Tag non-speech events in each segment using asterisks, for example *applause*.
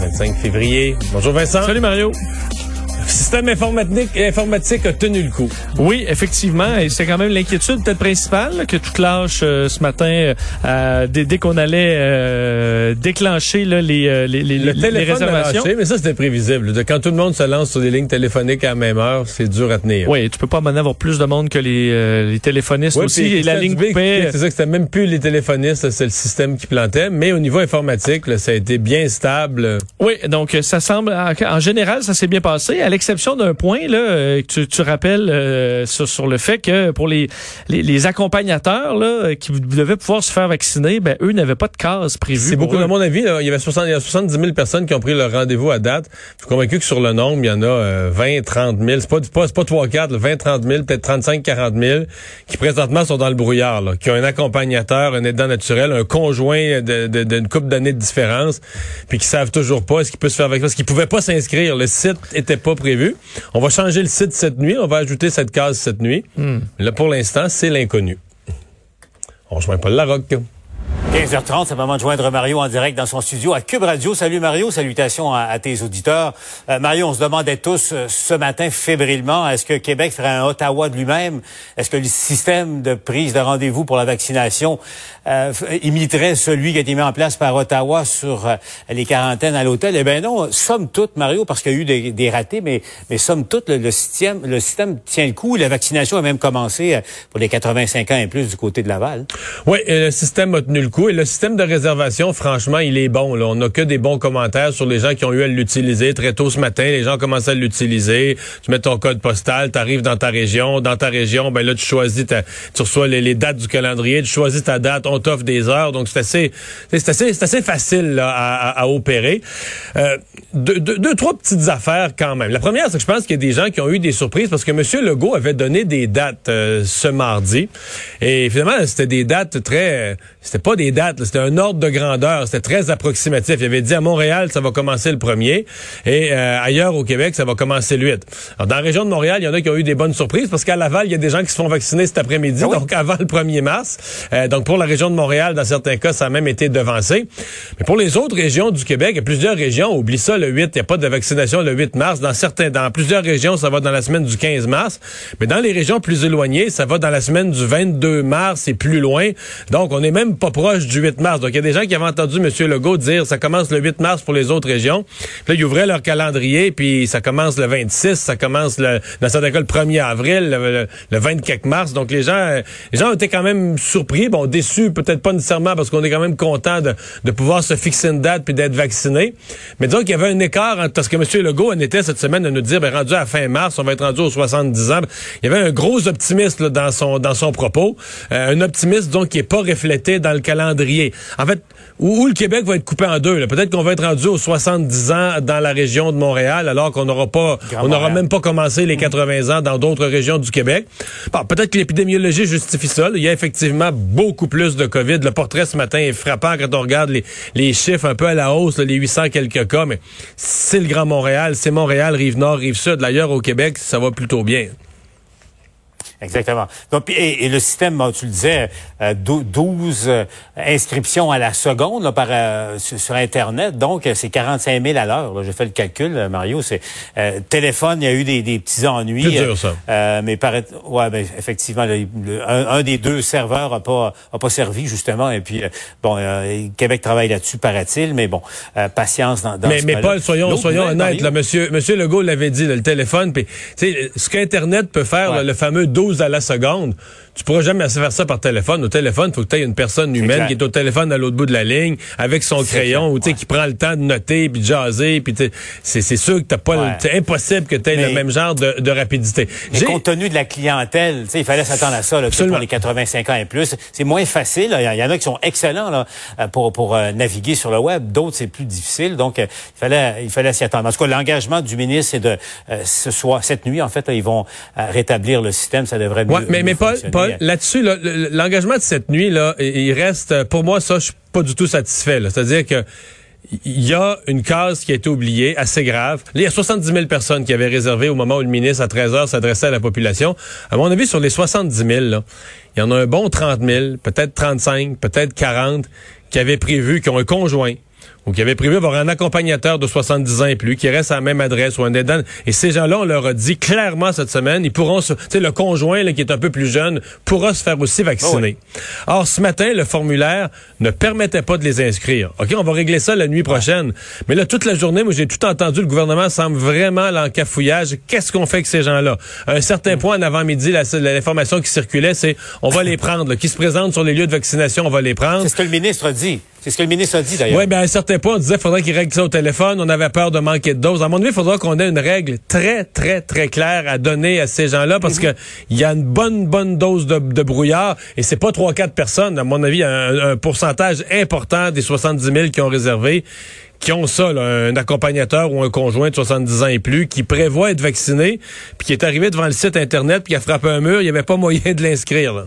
25 février. Bonjour Vincent. Salut Mario. Le système informatique, informatique a tenu le coup. Oui, effectivement, et c'est quand même l'inquiétude peut-être principale là, que tout lâche euh, ce matin euh, dès, dès qu'on allait euh, déclencher là, les, euh, les, les, Le les réservations. lâché, mais ça c'était prévisible. De quand tout le monde se lance sur des lignes téléphoniques à la même heure, c'est dur à tenir. Oui, tu peux pas à avoir plus de monde que les, euh, les téléphonistes Ouais, aussi. Et la ligne explique, C'est ça que c'était même plus les téléphonistes, c'est le système qui plantait. Mais au niveau informatique, là, ça a été bien stable. Oui, donc ça semble, en, en général, ça s'est bien passé, l'exception d'un point là, euh, que tu, tu rappelles euh, sur, sur le fait que pour les, les, les accompagnateurs là, euh, qui devaient pouvoir se faire vacciner, ben eux n'avaient pas de case prévue. C'est beaucoup, eux. à mon avis, là, il y avait 60, il y a 70 000 personnes qui ont pris leur rendez-vous à date. Je suis convaincu que sur le nombre, il y en a euh, 20, 30 000. C'est pas, pas, c'est pas 3, 4, là, 20, 30 000, peut-être 35, 40 000, qui présentement sont dans le brouillard, là, qui ont un accompagnateur, un aidant naturel, un conjoint de- de- d'une couple d'années de différence, puis qui savent toujours pas ce qu'ils peuvent se faire vacciner, parce qu'ils pouvaient pas s'inscrire. Le site était pas prévu. On va changer le site cette nuit. On va ajouter cette case cette nuit. Mais là, pour l'instant, c'est l'inconnu. On rejoint Paul Larocque. 15h30, c'est le moment de joindre Mario en direct dans son studio à Cube Radio. Salut Mario, salutations à, tes auditeurs. Euh, Mario, on se demandait tous euh, ce matin fébrilement, est-ce que Québec ferait un Ottawa de lui-même? Est-ce que le système de prise de rendez-vous pour la vaccination euh, imiterait celui qui a été mis en place par Ottawa sur les quarantaines à l'hôtel? Eh bien non, somme toute, Mario, parce qu'il y a eu des, ratés, mais, mais somme toute, le, système, le système tient le coup. La vaccination a même commencé pour les 85 ans et plus du côté de Laval. Oui, le système a tenu le coup et le système de réservation, franchement, il est bon. Là. On n'a que des bons commentaires sur les gens qui ont eu à l'utiliser très tôt ce matin. Les gens commencent à l'utiliser. Tu mets ton code postal, tu arrives dans ta région. Dans ta région, ben là, tu choisis ta, tu reçois les, dates du calendrier, tu choisis ta date, on t'offre des heures. Donc, c'est assez, c'est assez, c'est assez facile là, à, à- opérer. Euh, deux, deux- deux, trois petites affaires quand même. La première, c'est que je pense qu'il y a des gens qui ont eu des surprises parce que M. Legault avait donné des dates euh, ce mardi. Et finalement, c'était des dates très... C'était pas des dates, c'était un ordre de grandeur. C'était très approximatif. Il avait dit à Montréal, ça va commencer le premier. Et euh, ailleurs au Québec, ça va commencer le 8. Alors, dans la région de Montréal, il y en a qui ont eu des bonnes surprises parce qu'à Laval, il y a des gens qui se font vacciner cet après-midi, donc avant le 1er mars. Euh, donc pour la région de Montréal, dans certains cas, ça a même été devancé. Mais pour les autres régions du Québec, il y a plusieurs régions, oublie ça, le 8, il n'y a pas de vaccination le 8 mars. Dans certains, dans plusieurs régions, ça va dans la semaine du 15 mars. Mais dans les régions plus éloignées, ça va dans la semaine du 22 mars et plus loin. Donc, on n'est même pas proche du 8 mars. Donc, il y a des gens qui avaient entendu M. Legault dire ça commence le 8 mars pour les autres régions. Puis là, ils ouvraient leur calendrier, puis ça commence le 26, ça commence le, dans certains cas le 1er avril, le, le, le 24 mars. Donc, les gens, les gens étaient quand même surpris, bon, déçus, peut-être pas nécessairement parce qu'on est quand même content de, pouvoir se fixer une date puis d'être vacciné. Mais disons qu'il y avait un écart entre parce que M. Legault en était cette semaine de nous dire, ben, rendu à fin mars, on va être rendu aux 70 ans. Il y avait un gros optimisme là, dans son dans son propos, Euh, un optimisme donc qui est pas reflété dans le calendrier. En fait, où, où le Québec va être coupé en deux. Peut-être qu'on va être rendu aux 70 ans dans la région de Montréal, alors qu'on n'aura pas, Grand on n'aura même pas commencé les 80 ans dans d'autres régions du Québec. Bon, peut-être que l'épidémiologie justifie ça. là. Il y a effectivement beaucoup plus de COVID. Le portrait ce matin est frappant quand on regarde les, les chiffres un peu à la hausse, là, les 800 quelques cas, mais c'est le Grand Montréal, c'est Montréal, Rive-Nord, Rive-Sud. D'ailleurs, au Québec, ça va plutôt bien. Exactement. Donc, et, et le système, tu le disais, euh, dou- 12 euh, inscriptions à la seconde là, par, euh, sur, Internet. Donc, euh, c'est 45 000 à l'heure. J'ai fait le calcul, euh, Mario. C'est euh, téléphone, il y a eu des, des petits ennuis. C'est dur, ça. Euh, mais paraît, ouais, ben, effectivement, le- le- un, un des deux serveurs a pas a pas servi justement. Et puis, bon, euh, Québec travaille là-dessus, paraît-il. Mais bon, euh, patience dans, dans mais, ce mais. Paul, soyons, soyons honnêtes. Là, monsieur, monsieur Legault l'avait dit, là, le téléphone, puis ce qu'Internet peut faire, Ouais. là, le fameux 12 à la seconde, tu pourras jamais faire ça par téléphone. Au téléphone, il faut que tu aies une personne humaine qui est au téléphone à l'autre bout de la ligne avec son crayon ou tu sais qui prend le temps de noter puis de jaser puis c'est c'est sûr que t'as pas c'est impossible que tu aies le même genre de, de rapidité. Mais compte tenu de la clientèle, il fallait s'attendre à ça là, pour les 85 ans et plus. C'est moins facile. Il y, en a qui sont excellents là, euh, pour pour euh, naviguer sur le web. D'autres c'est plus difficile. Donc euh, il fallait il fallait s'y attendre. En tout cas, l'engagement du ministre c'est de ce soir cette nuit en fait ils vont rétablir le système. Ça devrait mieux, ouais, mais mais Paul, Paul là-dessus l'engagement de cette nuit là, il reste pour moi ça je suis pas du tout satisfait. C'est-à-dire que il y a une case qui a été oubliée, assez grave. il y a 70 000 personnes qui avaient réservé au moment où le ministre, à 13 heures, s'adressait à la population. À mon avis, sur les 70 000, il y en a un bon 30 000, peut-être 35, peut-être 40, qui avaient prévu, qui ont un conjoint, ou qui avait prévu avoir un accompagnateur de 70 ans et plus, qui reste à la même adresse ou un aidant. Et ces gens-là, on leur a dit clairement cette semaine, ils pourront se, tu sais, le conjoint là, qui est un peu plus jeune pourra se faire aussi vacciner. Ah Or, ce matin, le formulaire ne permettait pas de les inscrire. OK, on va régler ça la nuit prochaine. Mais là, toute la journée, moi, j'ai tout entendu, le gouvernement semble vraiment l'encafouillage. Qu'est-ce qu'on fait avec ces gens-là? À un certain point, en avant-midi, l'information qui circulait, c'est on va les prendre, qui se présentent sur les lieux de vaccination, on va les prendre. C'est ce que le ministre dit. C'est ce que le ministre a dit d'ailleurs. Oui, bien à un certain point, on disait qu'il faudrait qu'il règle ça au téléphone. On avait peur de manquer de doses. À mon avis, il faudra qu'on ait une règle très, très, très claire à donner à ces gens-là parce mhm. que il y a une bonne, bonne dose de, brouillard et c'est pas trois, quatre personnes. À mon avis, un, un pourcentage important des 70 000 qui ont réservé qui ont ça, un accompagnateur ou un conjoint de 70 ans et plus, qui prévoit être vacciné, puis qui est arrivé devant le site Internet, puis qui a frappé un mur, il n'y avait pas moyen de l'inscrire.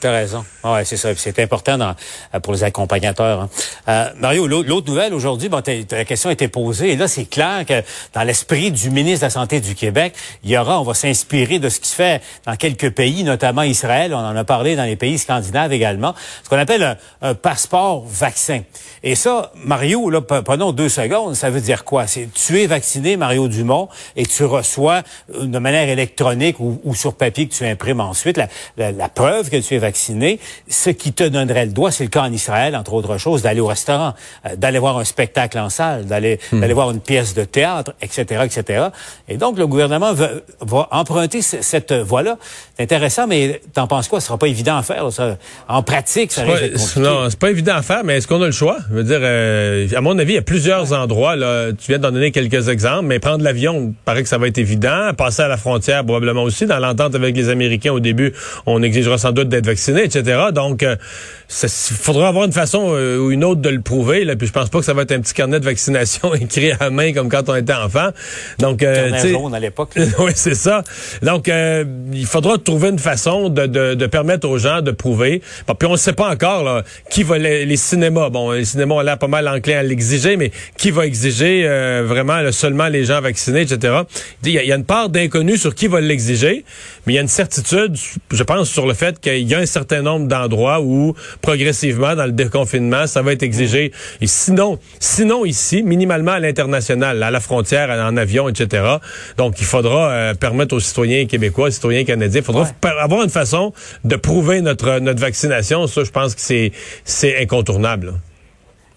T'as raison. Ouais, c'est ça. C'est important dans, euh, pour les accompagnateurs. Hein. Euh, Mario, l'autre nouvelle aujourd'hui, bon, la question a été posée. Et là, c'est clair que dans l'esprit du ministre de la Santé du Québec, il y aura, on va s'inspirer de ce qui se fait dans quelques pays, notamment Israël. On en a parlé dans les pays scandinaves également. Ce qu'on appelle un, passeport vaccin. Et ça, Mario, là, prenons deux secondes. Ça veut dire quoi? C'est tu es vacciné, Mario Dumont, et tu reçois euh, de manière électronique ou, sur papier que tu imprimes ensuite la, la, la preuve que tu es vacciné vacciné, ce qui te donnerait le droit, c'est le cas en Israël, entre autres choses, d'aller au restaurant, euh, d'aller voir un spectacle en salle, d'aller hmm. d'aller voir une pièce de théâtre, etc., etc. Et donc, le gouvernement va emprunter cette voie-là. C'est intéressant, mais t'en penses quoi? Ce sera pas évident à faire. Ça. En pratique, ça risque compliqué. Non, c'est pas évident à faire, mais est-ce qu'on a le choix? Je veux dire, euh, à mon avis, il y a plusieurs endroits. Là, tu viens d'en donner quelques exemples, mais prendre l'avion, paraît que ça va être évident. Passer à la frontière, probablement aussi. Dans l'entente avec les Américains, au début, on exigera sans doute d'être etc. Donc, il euh, faudra avoir une façon euh, ou une autre de le prouver. Là, puis je pense pas que ça va être un petit carnet de vaccination *laughs* écrit à main comme quand on était enfant. Donc, euh, jaune à l'époque. *laughs* oui, c'est ça. Donc, euh, il faudra trouver une façon de, de, de, permettre aux gens de prouver. Puis on ne sait pas encore là, qui va les, les, cinémas. Bon, les cinémas ont l'air pas mal enclins à l'exiger, mais qui va exiger vraiment seulement les gens vaccinés, etc. Il y, a, il y a une part d'inconnu sur qui va l'exiger, mais il y a une certitude, je pense, sur le fait qu'il y a un certain nombre d'endroits où progressivement dans le déconfinement, ça va être exigé. Et sinon, sinon ici, minimalement à l'international, à la frontière, en avion, etc. Donc, il faudra euh, permettre aux citoyens québécois, aux citoyens canadiens, il faudra avoir une façon de prouver notre notre vaccination. Ça, je pense que c'est c'est incontournable.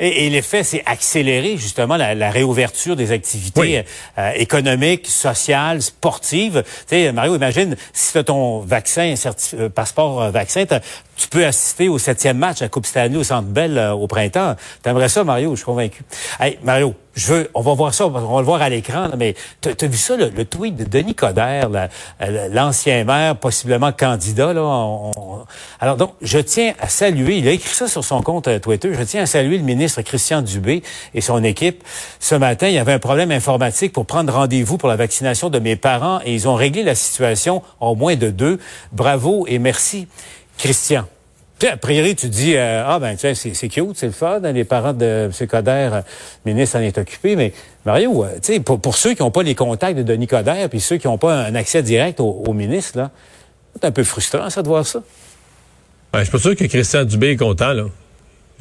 Et, et l'effet, c'est accélérer justement la, réouverture des activités euh, économiques, sociales, sportives. Tu sais, Mario, imagine si tu as ton vaccin, euh, passeport euh, vaccin, tu peux assister au septième match à Coupe Stanley au Centre Bell au printemps. T'aimerais ça, Mario? Je suis convaincu. Hey, Mario, je veux, on va voir ça, on va le voir à l'écran, mais tu as, vu ça, le, tweet de Denis Coderre, l'ancien maire, possiblement candidat. Là, alors donc, je tiens à saluer, il a écrit ça sur son compte Twitter, je tiens à saluer le ministre Christian Dubé et son équipe. Ce matin, il y avait un problème informatique pour prendre rendez-vous pour la vaccination de mes parents et ils ont réglé la situation en moins de deux. Bravo et merci, Christian. A priori, tu dis, euh, ah ben, sais, c'est cute, c'est le fun, hein, les parents de M. Coder, euh, ministre en est occupé, mais Mario, euh, tu sais, pour, ceux qui n'ont pas les contacts de Denis Coder, puis ceux qui n'ont pas un accès direct au, ministre, là, c'est un peu frustrant, ça, de voir ça. Ben, je suis pas sûr que Christian Dubé est content, là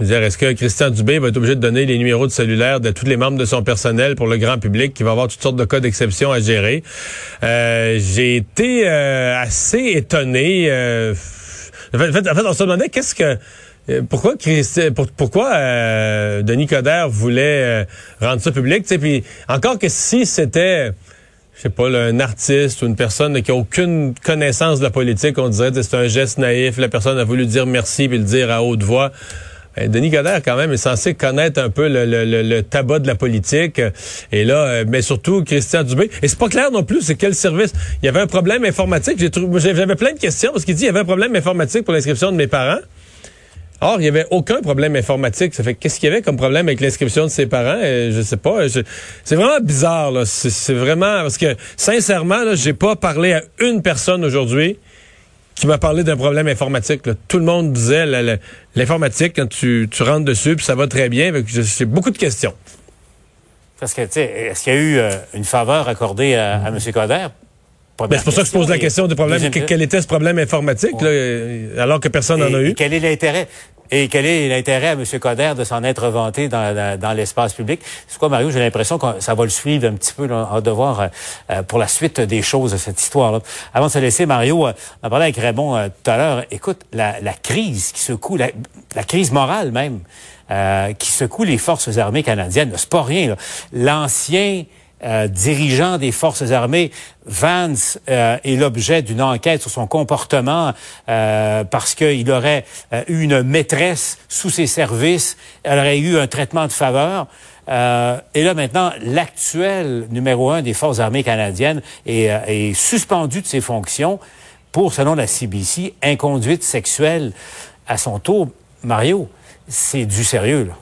est-ce que Christian Dubé va être obligé de donner les numéros de cellulaire de tous les membres de son personnel pour le grand public qui va avoir toutes sortes de cas d'exception à gérer? Euh, j'ai été assez étonné. Euh, en, fait, en fait, on se demandait qu'est-ce que pourquoi pourquoi Denis Coderre voulait rendre ça public? Puis encore que si c'était je sais pas, un artiste ou une personne qui a aucune connaissance de la politique, on dirait que c'est un geste naïf, la personne a voulu dire merci puis le dire à haute voix. Ben, Denis Coderre, quand même, est censé connaître un peu le, tabac de la politique. Et là, euh, mais surtout, Christian Dubé. Et c'est pas clair non plus, c'est quel service. Il y avait un problème informatique. J'avais plein de questions parce qu'il dit il y avait un problème informatique pour l'inscription de mes parents. Or, il n'y avait aucun problème informatique. Ça fait qu'est-ce qu'il y avait comme problème avec l'inscription de ses parents? Euh, je sais pas. c'est vraiment bizarre. C'est vraiment parce que sincèrement, là, j'ai pas parlé à une personne aujourd'hui qui m'a parlé d'un problème informatique. Tout le monde disait l'informatique, quand tu, rentres dessus, puis ça va très bien. J'ai beaucoup de questions. Parce que, tu sais, est-ce qu'il y a eu euh, une faveur accordée à, M. Coder? Ben, c'est pour ça que je pose la question du problème. Quel était ce problème informatique, alors que personne n'en a eu? quel est l'intérêt? Et quel est l'intérêt à M. Coder de s'en être vanté dans, l'espace public? C'est quoi, Mario? J'ai l'impression que ça va le suivre un petit peu, là, en devoir euh, euh, pour la suite des choses cette histoire-là. Avant de se laisser, Mario, euh, on a parlé avec Raymond tout à l'heure. Écoute, la, crise qui secoue, la, la crise morale même, qui secoue les forces armées canadiennes, c'est pas rien. L'ancien euh, dirigeant des forces armées, Vance euh, est l'objet d'une enquête sur son comportement euh, parce qu'il aurait eu une maîtresse sous ses services, elle aurait eu un traitement de faveur. et là maintenant, l'actuel numéro un des forces armées canadiennes est, est suspendu de ses fonctions pour, selon la CBC, inconduite sexuelle à son tour. Mario, c'est du sérieux là.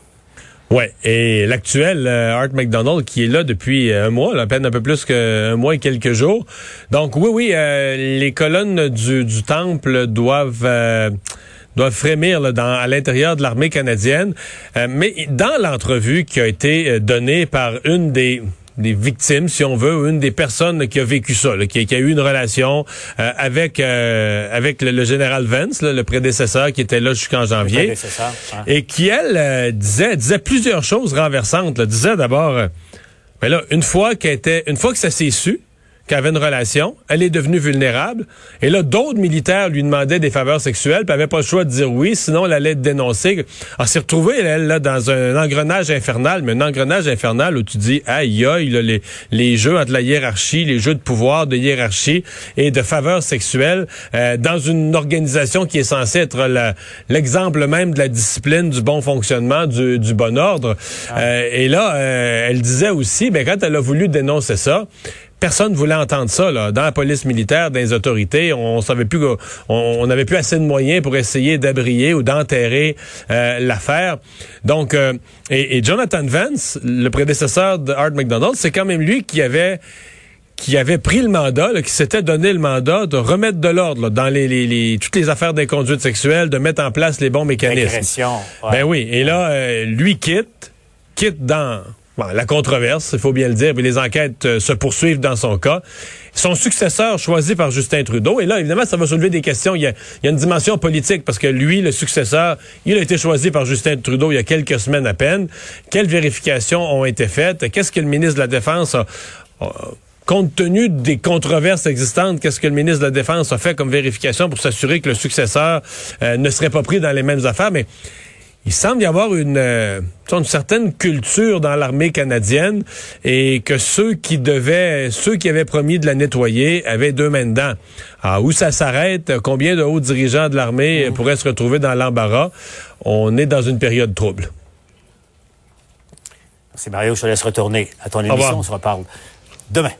Ouais, et l'actuel euh, Art McDonald qui est là depuis euh, un mois, à peine un peu plus qu'un mois et quelques jours. Donc oui, oui, euh, les colonnes du, du temple doivent doivent frémir là, dans, à l'intérieur de l'armée canadienne. mais dans l'entrevue qui a été donnée par une des des victimes, si on veut, une des personnes qui a vécu ça, qui, a eu une relation euh, avec euh, avec le, général Vance, le prédécesseur qui était là jusqu'en janvier, et qui elle euh, disait disait plusieurs choses renversantes. disait d'abord, mais là une fois qu'elle était, une fois que ça s'est su, qu'elle avait une relation, elle est devenue vulnérable. Et là, d'autres militaires lui demandaient des faveurs sexuelles, puis elle n'avait pas le choix de dire oui, sinon elle allait être dénoncée. Elle s'est retrouvée, elle, là, dans un engrenage infernal, mais un engrenage infernal où tu dis, aïe, aïe, les, les jeux entre la hiérarchie, les jeux de pouvoir, de hiérarchie et de faveurs sexuelles, euh, dans une organisation qui est censée être l'exemple même de la discipline, du bon fonctionnement, du, du bon ordre. Euh, et là, euh, elle disait aussi, ben, quand elle a voulu dénoncer ça, personne voulait entendre ça là. dans la police militaire, dans les autorités. On, savait plus, on n'avait plus assez de moyens pour essayer d'abrier ou d'enterrer euh, l'affaire. Donc, euh, et, Jonathan Vance, le prédécesseur de Art McDonald, c'est quand même lui qui avait qui avait pris le mandat, qui s'était donné le mandat de remettre de l'ordre dans les, les, toutes les affaires d'inconduite sexuelle, de mettre en place les bons mécanismes. Ben oui. Et là, euh, lui quitte, quitte dans la controverse, il faut bien le dire, mais les enquêtes euh, se poursuivent dans son cas. Son successeur choisi par Justin Trudeau, et là, évidemment, ça va soulever des questions. Il y, a, une dimension politique parce que lui, le successeur, il a été choisi par Justin Trudeau il y a quelques semaines à peine. Quelles vérifications ont été faites? Qu'est-ce que le ministre de la Défense a, compte tenu des controverses existantes, qu'est-ce que le ministre de la Défense a fait comme vérification pour s'assurer que le successeur euh, ne serait pas pris dans les mêmes affaires? Il semble y avoir une, euh, une certaine culture dans l'armée canadienne et que ceux qui devaient, ceux qui avaient promis de la nettoyer avaient deux mains dedans. Ah, où ça s'arrête, combien de hauts dirigeants de l'armée mmh. pourraient se retrouver dans l'embarras? On est dans une période trouble. C'est Mario, je te laisse retourner à ton émission. On se reparle demain.